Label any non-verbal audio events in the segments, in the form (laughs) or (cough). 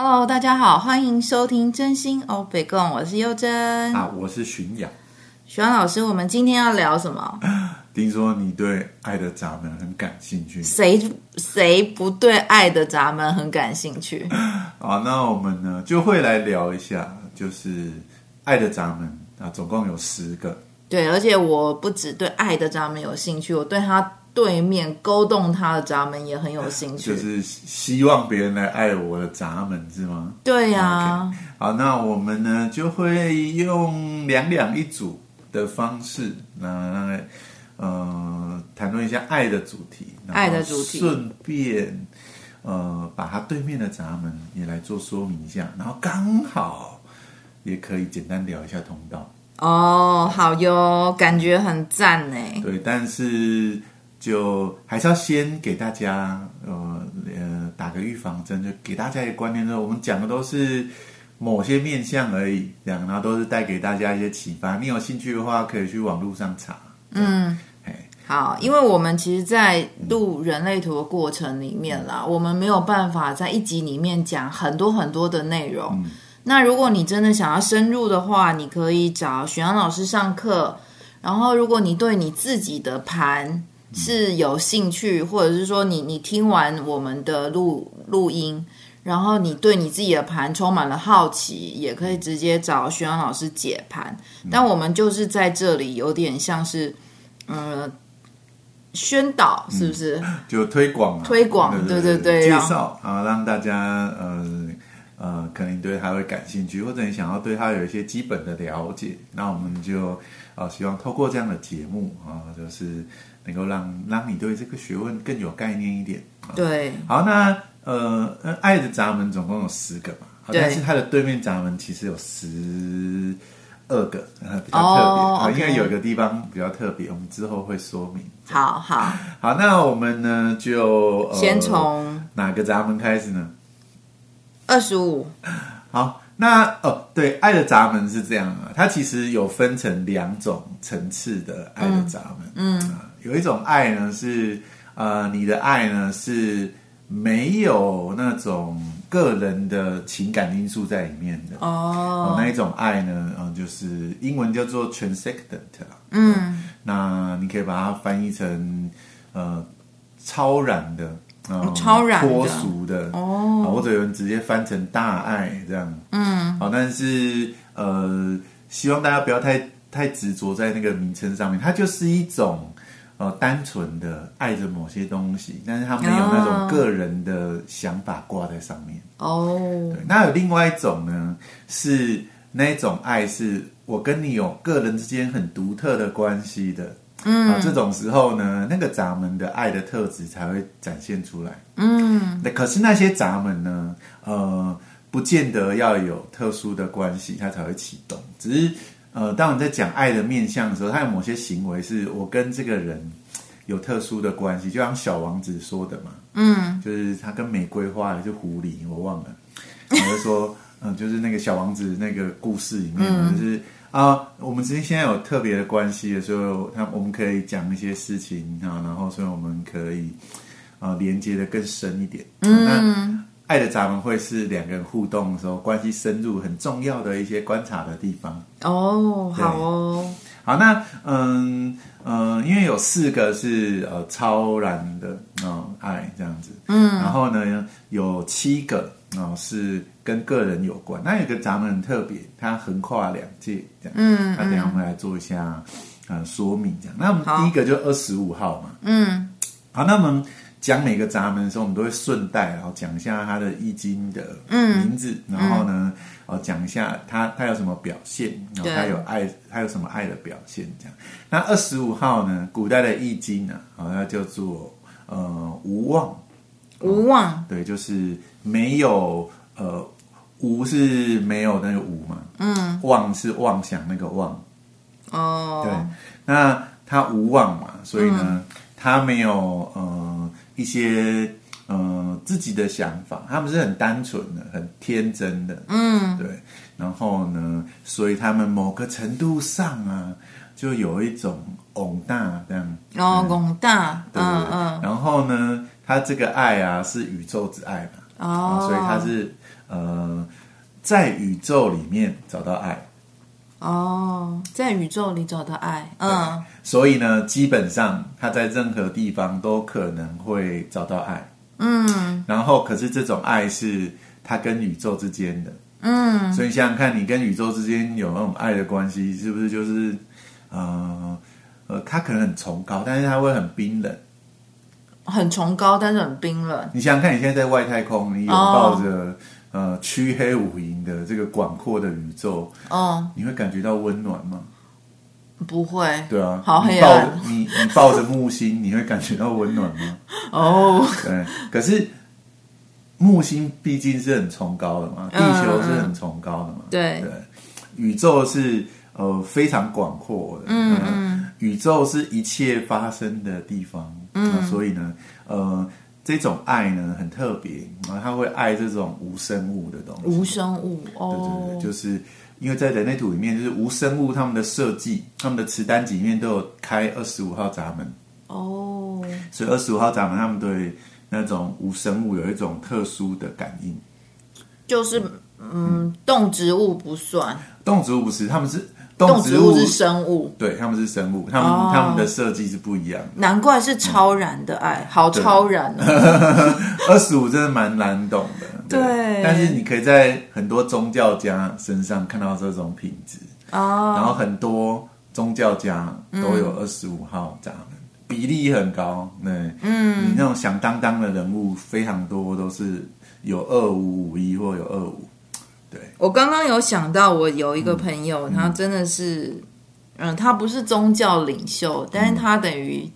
Hello，大家好，欢迎收听真心欧北共，我是佑真啊，我是荀雅。许老师，我们今天要聊什么？(laughs) 听说你对爱的闸门很感兴趣，谁谁不对爱的闸门很感兴趣？(laughs) 好，那我们呢就会来聊一下，就是爱的闸门啊，总共有十个。对，而且我不只对爱的闸门有兴趣，我对他对面勾动他的闸门也很有兴趣，就是希望别人来爱我的闸门是吗？对呀、啊。Okay. 好，那我们呢就会用两两一组的方式，那呃谈论一下爱的主题，爱的主题，顺便呃把他对面的闸门也来做说明一下，然后刚好也可以简单聊一下通道。哦，好哟，感觉很赞呢。对，但是。就还是要先给大家呃呃打个预防针，就给大家一个观念，说我们讲的都是某些面相而已，这样，然后都是带给大家一些启发。你有兴趣的话，可以去网络上查。嗯，好，因为我们其实，在录人类图的过程里面啦，嗯，我们没有办法在一集里面讲很多很多的内容。嗯，那如果你真的想要深入的话，你可以找许阳老师上课。然后，如果你对你自己的盘，是有兴趣，或者是说你你听完我们的录录音，然后你对你自己的盘充满了好奇，也可以直接找徐阳老师解盘。但我们就是在这里有点像是，呃，宣导是不是？嗯、(clears throat) 就推广、啊，推广，对对对，介绍啊，让大家呃呃，可能对他会感兴趣，或者你想要对他有一些基本的了解，那我们就啊、呃，希望透过这样的节目啊，就是。能够让让你对这个学问更有概念一点。对，好，那呃，爱的闸门总共有十个嘛，但是它的对面闸门其实有十二个，比较特别。哦 okay、因为有一个地方比较特别，我们之后会说明。好好好，那我们呢就、呃、先从哪个闸门开始呢？二十五。好，那哦，对，爱的闸门是这样啊，它其实有分成两种层次的爱的闸门，嗯。嗯有一种爱呢，是呃，你的爱呢是没有那种个人的情感因素在里面的哦。呃、那一种爱呢，呃，就是英文叫做 transcendent。嗯、呃，那你可以把它翻译成呃超然的，呃、超然的脱俗的哦、呃，或者有人直接翻成大爱这样。嗯，好、呃，但是呃，希望大家不要太太执着在那个名称上面，它就是一种。呃，单纯的爱着某些东西，但是它没有那种个人的想法挂在上面。哦，对，那有另外一种呢，是那种爱是我跟你有个人之间很独特的关系的。嗯，啊，这种时候呢，那个闸门的爱的特质才会展现出来。嗯，那可是那些闸门呢，呃，不见得要有特殊的关系，它才会启动，只是。呃，当你在讲爱的面向的时候，它有某些行为是我跟这个人有特殊的关系，就像小王子说的嘛，嗯，就是他跟玫瑰花还是狐狸，我忘了，(laughs) 我就说，嗯、呃，就是那个小王子那个故事里面，嗯、就是啊、呃，我们之间现在有特别的关系的时候，他我们可以讲一些事情啊，然后所以我们可以啊、呃、连接的更深一点，嗯。那爱的闸门会是两个人互动的时候，关系深入很重要的一些观察的地方。哦，好哦，好，那嗯嗯，因为有四个是呃超然的嗯、呃、爱这样子，嗯，然后呢有七个啊、呃、是跟个人有关。那有个闸门很特别，它横跨两界这样，嗯，那等一下我们来做一下呃说明这样。那我们第一个就二十五号嘛，嗯，好，那我们。讲每个闸门的时候，我们都会顺带然后讲一下它的易经的名字，嗯、然后呢，哦讲一下它它有什么表现，然后它有爱，它有什么爱的表现这样。那二十五号呢，古代的易经呢，啊，它叫做呃无望，无望，对，就是没有呃无是没有那个无嘛，嗯，妄是妄想那个妄，哦，对，那他无妄嘛，所以呢，嗯、它没有呃。一些呃自己的想法，他们是很单纯的、很天真的，嗯，对。然后呢，所以他们某个程度上啊，就有一种宏大这样，哦，宏大，对对对。嗯嗯。然后呢，他这个爱啊，是宇宙之爱嘛，哦，所以他是呃，在宇宙里面找到爱。哦，在宇宙里找到爱，嗯，所以呢，基本上他在任何地方都可能会找到爱，嗯，然后可是这种爱是他跟宇宙之间的，嗯，所以想想看你跟宇宙之间有那种爱的关系，是不是就是，呃，呃，他可能很崇高，但是他会很冰冷，很崇高，但是很冰冷。你想想看，你现在在外太空，你拥抱着。哦呃，黢黑无垠的这个广阔的宇宙，哦，你会感觉到温暖吗？不会。对啊，好黑暗。你你抱着木星，你会感觉到温暖吗？(laughs) 哦，对。可是木星毕竟是很崇高的嘛，地球是很崇高的嘛。对对。宇宙是呃非常广阔的，嗯嗯。宇宙是一切发生的地方，嗯，所以呢，呃。这种爱呢很特别，然后他会爱这种无生物的东西。无生物哦，对对对，就是因为在人类图里面，就是无生物他们的设计，他们的磁单集里面都有开二十五号闸门哦，所以二十五号闸门他们对那种无生物有一种特殊的感应。就是嗯，动植物不算，动植物不是，他们是。动植物是生物，对，他们是生物，他们、哦、他们的设计是不一样的。难怪是超然的爱，嗯、好超然啊！(laughs) 二十五真的蛮难懂的，对，对。但是你可以在很多宗教家身上看到这种品质哦，然后很多宗教家都有二十五号闸门，嗯、比例很高。对，嗯，你那种响当当的人物非常多，都是有二五五一或有二五。对，我刚刚有想到，我有一个朋友，嗯、他真的是，嗯，他不是宗教领袖，嗯、但是他等于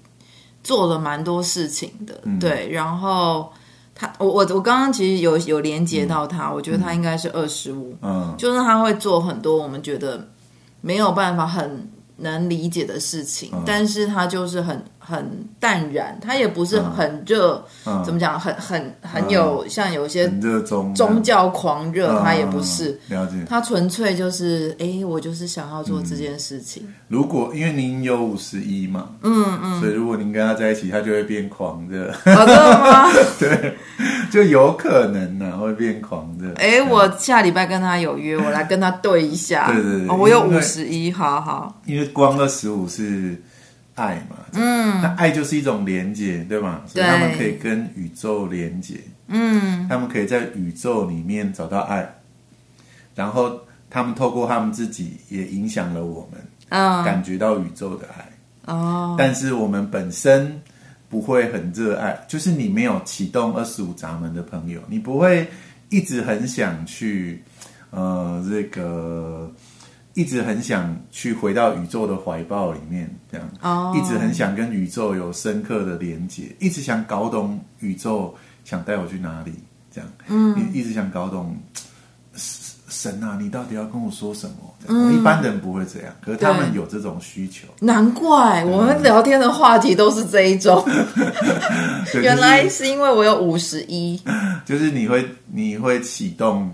做了蛮多事情的，嗯、对。然后他，我我我刚刚其实有有连接到他，嗯、我觉得他应该是二十五，嗯，就是他会做很多我们觉得没有办法很能理解的事情，嗯、但是他就是很。很淡然，他也不是很热，嗯、怎么讲？很很很有、嗯、像有些热衷宗教狂热，他也不是。嗯、了解。他纯粹就是，哎，我就是想要做这件事情。嗯、如果因为您有五十一嘛，嗯嗯，所以如果您跟他在一起，他就会变狂热。好的吗？(laughs) 对，就有可能呢、啊，会变狂热。哎，我下礼拜跟他有约，我来跟他对一下。对对对，哦、我有五十一，好好。因为光二十五是。爱嘛，嗯，那爱就是一种连接，对吗？所以他们可以跟宇宙连接，嗯，他们可以在宇宙里面找到爱，然后他们透过他们自己也影响了我们，嗯，感觉到宇宙的爱，哦，但是我们本身不会很热爱，就是你没有启动二十五闸门的朋友，你不会一直很想去，呃，这个。一直很想去回到宇宙的怀抱里面，这样，oh. 一直很想跟宇宙有深刻的连接，一直想搞懂宇宙想带我去哪里，这样，嗯，一直想搞懂神啊，你到底要跟我说什么？嗯，一般人不会这样，可是他们有这种需求。难怪我们聊天的话题都是这一种，(laughs) 原来是因为我有五十一，就是你会你会启动。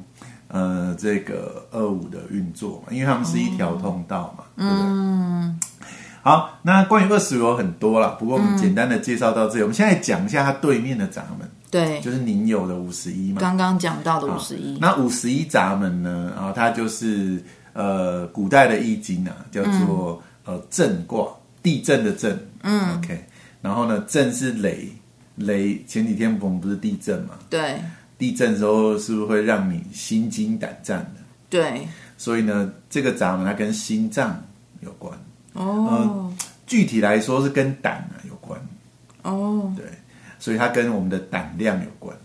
呃，这个二五的运作嘛，因为他们是一条通道嘛，嗯、对不对？嗯。好，那关于二十五有很多了，不过我们简单的介绍到这里。嗯、我们现在讲一下它对面的闸门，对，就是您有的五十一嘛。刚刚讲到的五十一，那五十一闸门呢？然后它就是呃，古代的易经啊，叫做、嗯、呃震卦，地震的震。嗯，OK。然后呢，震是雷，雷前几天我们不是地震嘛？对。地震的时候是不是会让你心惊胆战的？对，所以呢，这个闸门它跟心脏有关哦、呃。具体来说是跟胆啊有关哦。对，所以它跟我们的胆量有关。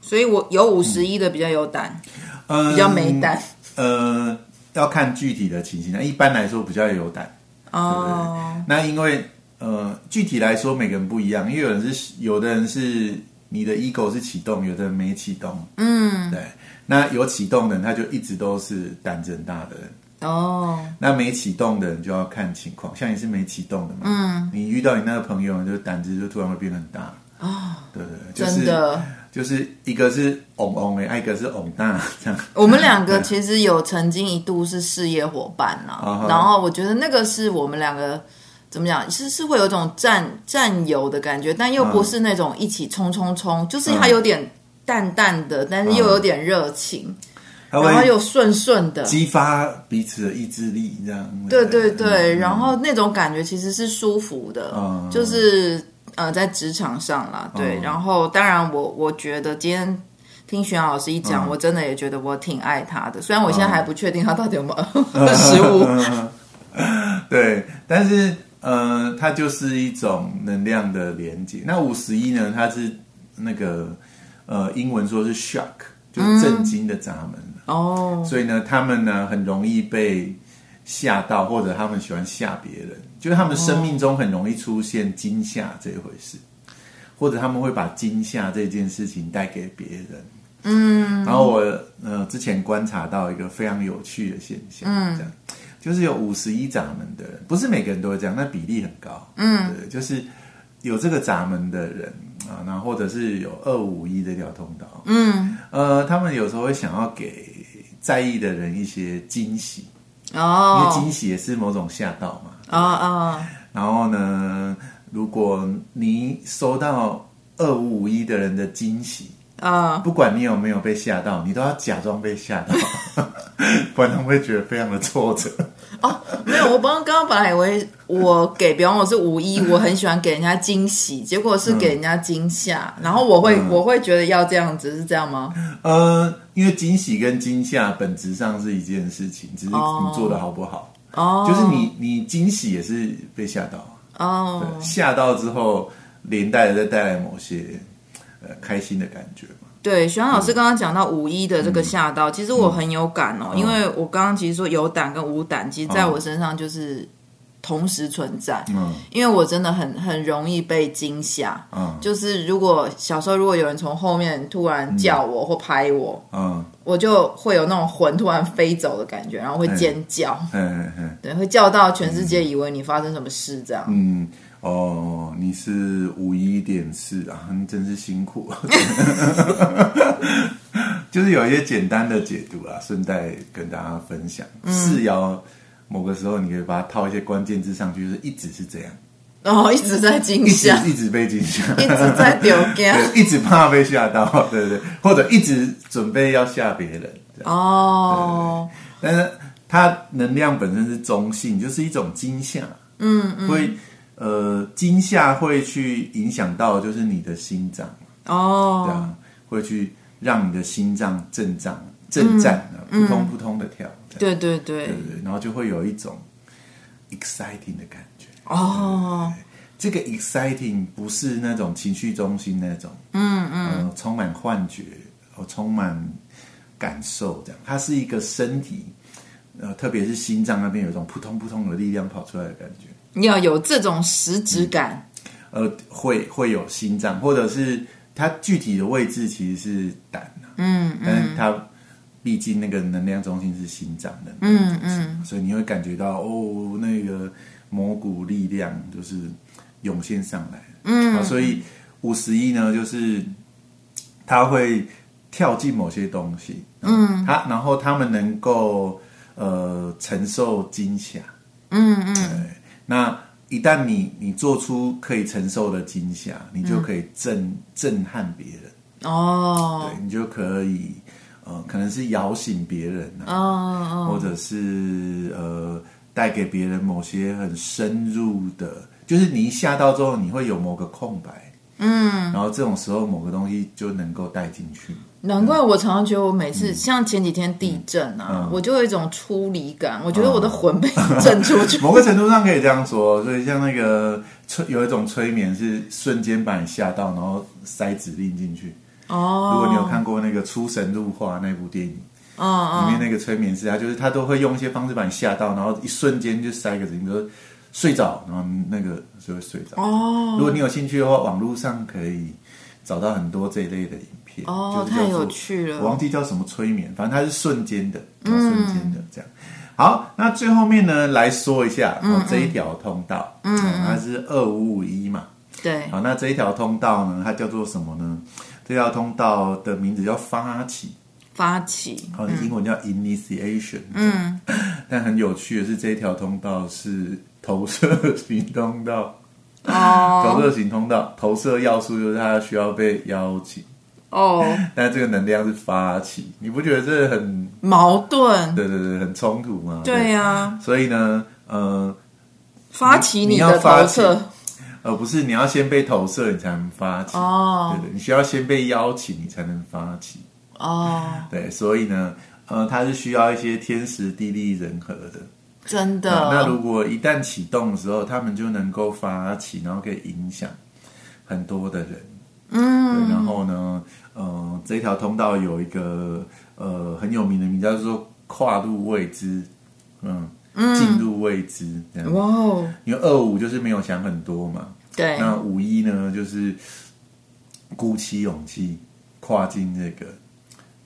所以我有五十一的比较有胆，嗯、比较没胆。呃，要看具体的情形。那一般来说比较有胆哦。对对，那因为呃，具体来说每个人不一样，因为有人是有的人是。你的 ego 是启动，有的人没启动。嗯，对。那有启动的人，他就一直都是胆子很大的人。哦。那没启动的人就要看情况，像你是没启动的嘛？嗯。你遇到你那个朋友，就胆子就突然会变很大。哦。对对，就是、真的。就是一个是嗡嗡的，一个是嗡大这样。我们两个其实有曾经一度是事业伙伴啊，嗯、然后我觉得那个是我们两个。怎么讲？是是会有一种战战友的感觉，但又不是那种一起冲冲冲，嗯、就是他有点淡淡的，但是又有点热情，嗯、然后又顺顺的，激发彼此的意志力，这样。对对对，嗯、然后那种感觉其实是舒服的，嗯、就是呃，在职场上啦，对。嗯、然后当然我，我我觉得今天听玄老师一讲，嗯、我真的也觉得我挺爱他的，虽然我现在还不确定他到底有没有 (laughs) 食物。(laughs) 对，但是呃，它就是一种能量的连接。那五十一呢？它是那个。呃，英文说是 shock，就是震惊的闸门哦，所以呢，他们呢很容易被吓到，或者他们喜欢吓别人，就是他们生命中很容易出现惊吓这一回事，或者他们会把惊吓这件事情带给别人。嗯，然后我呃之前观察到一个非常有趣的现象，嗯，这样。就是有五十一闸门的人，不是每个人都会这样，那比例很高。嗯，对，就是有这个闸门的人。啊，然后或者是有二五一这条通道，嗯，呃，他们有时候会想要给在意的人一些惊喜。哦，因为惊喜也是某种吓到嘛，啊啊，哦哦、然后呢，如果你收到二五五一的人的惊喜啊，哦、不管你有没有被吓到，你都要假装被吓到，(laughs) 不然他们会觉得非常的挫折。哦，没有，我刚刚本来以为我给，比方我是五一，我很喜欢给人家惊喜，结果是给人家惊吓，嗯、然后我会、嗯、我会觉得要这样子，是这样吗？呃，因为惊喜跟惊吓本质上是一件事情，只是你做的好不好。哦，就是你你惊喜也是被吓到。哦，吓到之后连带的再带来某些呃开心的感觉。对，玄老师刚刚讲到五一的这个吓到，嗯、其实我很有感哦，嗯、因为我刚刚其实说有胆跟无胆，其实在我身上就是同时存在。嗯，因为我真的很很容易被惊吓。嗯，就是如果小时候如果有人从后面突然叫我或拍我，嗯，我就会有那种魂突然飞走的感觉，然后会尖叫。嗯嗯嗯，对，会叫到全世界以为你发生什么事这样。嗯。哦，你是五一点四啊，你真是辛苦。(laughs) 就是有一些简单的解读啊，顺带跟大家分享。四爻、嗯、某个时候你可以把它套一些关键字上去，就是一直是这样。哦，一直在惊吓，一直被惊吓，一直在丢惊，(laughs) 一直怕被吓到，(laughs) 对不对？或者一直准备要吓别人。哦，对对对，但是它能量本身是中性，就是一种惊吓。嗯嗯，会。呃，惊吓会去影响到，就是你的心脏哦，对啊，会去让你的心脏震荡、震颤啊，扑通扑通的跳。对对对，对对，然后就会有一种 exciting 的感觉哦。这个 exciting 不是那种情绪中心那种，嗯嗯，充满幻觉，哦，充满感受这样。它是一个身体，呃，特别是心脏那边有一种扑通扑通的力量跑出来的感觉。你要有这种实质感，嗯、呃，会会有心脏，或者是它具体的位置其实是胆、啊、嗯，嗯，但是它毕竟那个能量中心是心脏的，嗯嗯，所以你会感觉到哦，那个某股力量就是涌现上来，嗯，所以五十一呢，就是他会跳进某些东西，嗯，他然后他们能够呃承受惊吓，嗯嗯。对那一旦你你做出可以承受的惊吓，你就可以震、嗯、震撼别人。哦，对，你就可以呃，可能是摇醒别人啊，哦哦、或者是呃，带给别人某些很深入的，就是你一吓到之后，你会有某个空白，嗯，然后这种时候某个东西就能够带进去。难怪我常常觉得我每次像前几天地震啊，我就有一种出离感。我觉得我的魂被震出去。(laughs) 某个程度上可以这样说，所以像那个催有一种催眠是瞬间把你吓到，然后塞指令进去。哦，如果你有看过那个《出神入化》那部电影，哦里面那个催眠师，他就是他都会用一些方式把你吓到，然后一瞬间就塞个指令，比如说睡着，然后那个就会睡着。哦，如果你有兴趣的话，网络上可以找到很多这一类的影片。哦，太有趣了！我忘记叫什么催眠，反正它是瞬间的，嗯、瞬间的这样。好，那最后面呢，来说一下、嗯哦、这一条通道，嗯，它是二五五一嘛，对。好，那这一条通道呢，它叫做什么呢？这条通道的名字叫发起，发起，好、哦，英文叫 initiation，嗯。(laughs) 但很有趣的是，这一条通道是投射型通道。哦，(laughs) 投射型通道，投射要素就是它需要被邀请。哦，(laughs) 但这个能量是发起，你不觉得这很矛盾？对对对，很冲突吗？对呀、啊。所以呢，呃，发起你的投射，而不是你要先被投射，你才能发起。哦，对对，你需要先被邀请，你才能发起。哦，对，所以呢，呃，它是需要一些天时地利人和的。真的。那如果一旦启动的时候，他们就能够发起，然后可以影响很多的人。嗯。然后呢，呃，这条通道有一个呃很有名的名字叫做跨入未知，嗯，进入未知这样。哇哦。因为二五就是没有想很多嘛。对。那五一呢，就是鼓起勇气跨进这个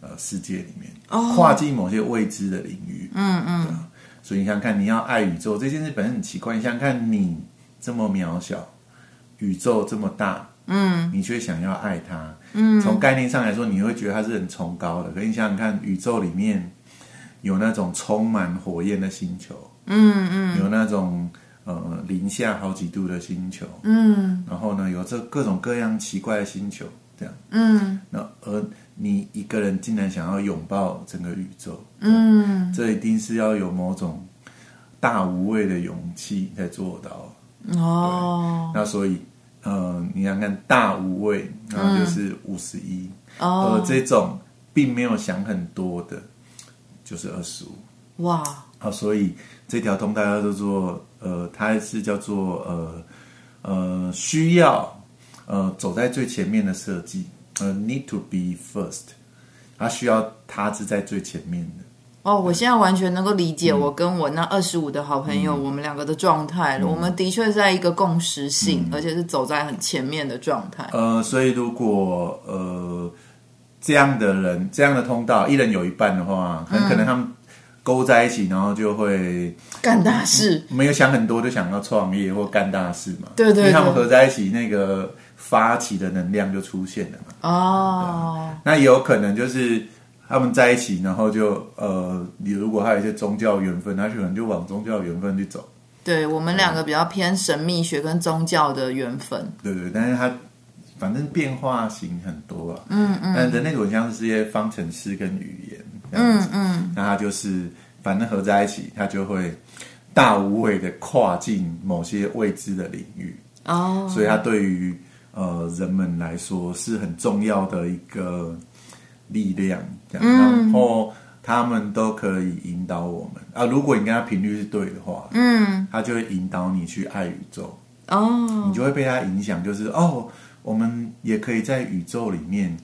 呃世界里面，哦、跨进某些未知的领域。嗯嗯。所以你想想看，你要爱宇宙这件事本身很奇怪。你想想看，你这么渺小，宇宙这么大，嗯，你却想要爱它，嗯，从概念上来说，你会觉得它是很崇高的。可是你想想看，宇宙里面有那种充满火焰的星球，嗯嗯，有那种呃零下好几度的星球，嗯，然后呢，有这各种各样奇怪的星球，这样，嗯，那而。你一个人竟然想要拥抱整个宇宙，嗯，这一定是要有某种大无畏的勇气才做到。哦。那所以，呃，你想看大无畏，然后就是五十一，而这种并没有想很多的，就是二十五。哇！啊，所以这条通道叫做呃，它是叫做呃呃，需要呃走在最前面的设计。呃、uh，need to be first，它需要它是在最前面的。哦，我现在完全能够理解我跟我那二十五的好朋友，嗯、我们两个的状态了。嗯、我们的确在一个共识性，嗯、而且是走在很前面的状态。呃，所以如果呃这样的人，这样的通道，一人有一半的话，很可能他们勾在一起，然后就会干大事。没有想很多，就想要创业或干大事嘛。对，对对，因为他们合在一起那个。发起的能量就出现了嘛？哦，那也有可能就是他们在一起，然后就呃，你如果还有一些宗教缘分，他可能就往宗教缘分去走。对，我们两个比较偏神秘学跟宗教的缘分。对对，但是它反正变化型很多啊。嗯嗯。但人类图像是这些方程式跟语言。嗯嗯。那它就是反正合在一起，它就会大无畏的跨进某些未知的领域。哦。所以它对于呃，人们来说是很重要的一个力量，这样，嗯、然后他们都可以引导我们啊。如果你跟他频率是对的话，嗯，他就会引导你去爱宇宙哦，你就会被他影响，就是哦，我们也可以在宇宙里面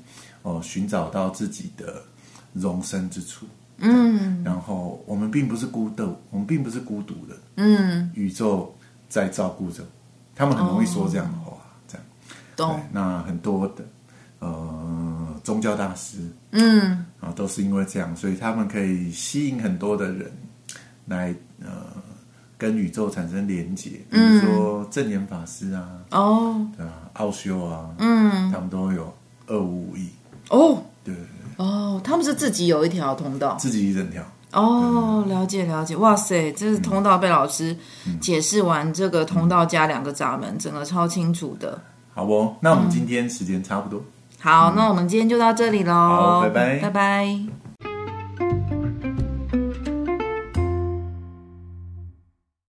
哦寻找到自己的容身之处，嗯，然后我们并不是孤独，我们并不是孤独的，嗯，宇宙在照顾着，他们很容易说这样的话。哦对，那很多的呃宗教大师，嗯，啊，都是因为这样，所以他们可以吸引很多的人来呃跟宇宙产生连结，比如说证严法师啊，哦，对啊，奥修啊，嗯，他们都有二五五亿哦，对对对，哦，他们是自己有一条通道，自己一整条，哦，了解了解，哇塞，这是通道被老师解释完，这个通道加两个闸门，整个超清楚的。好不，那我们今天时间差不多。好，嗯、那我们今天就到这里喽。好，拜拜，拜拜。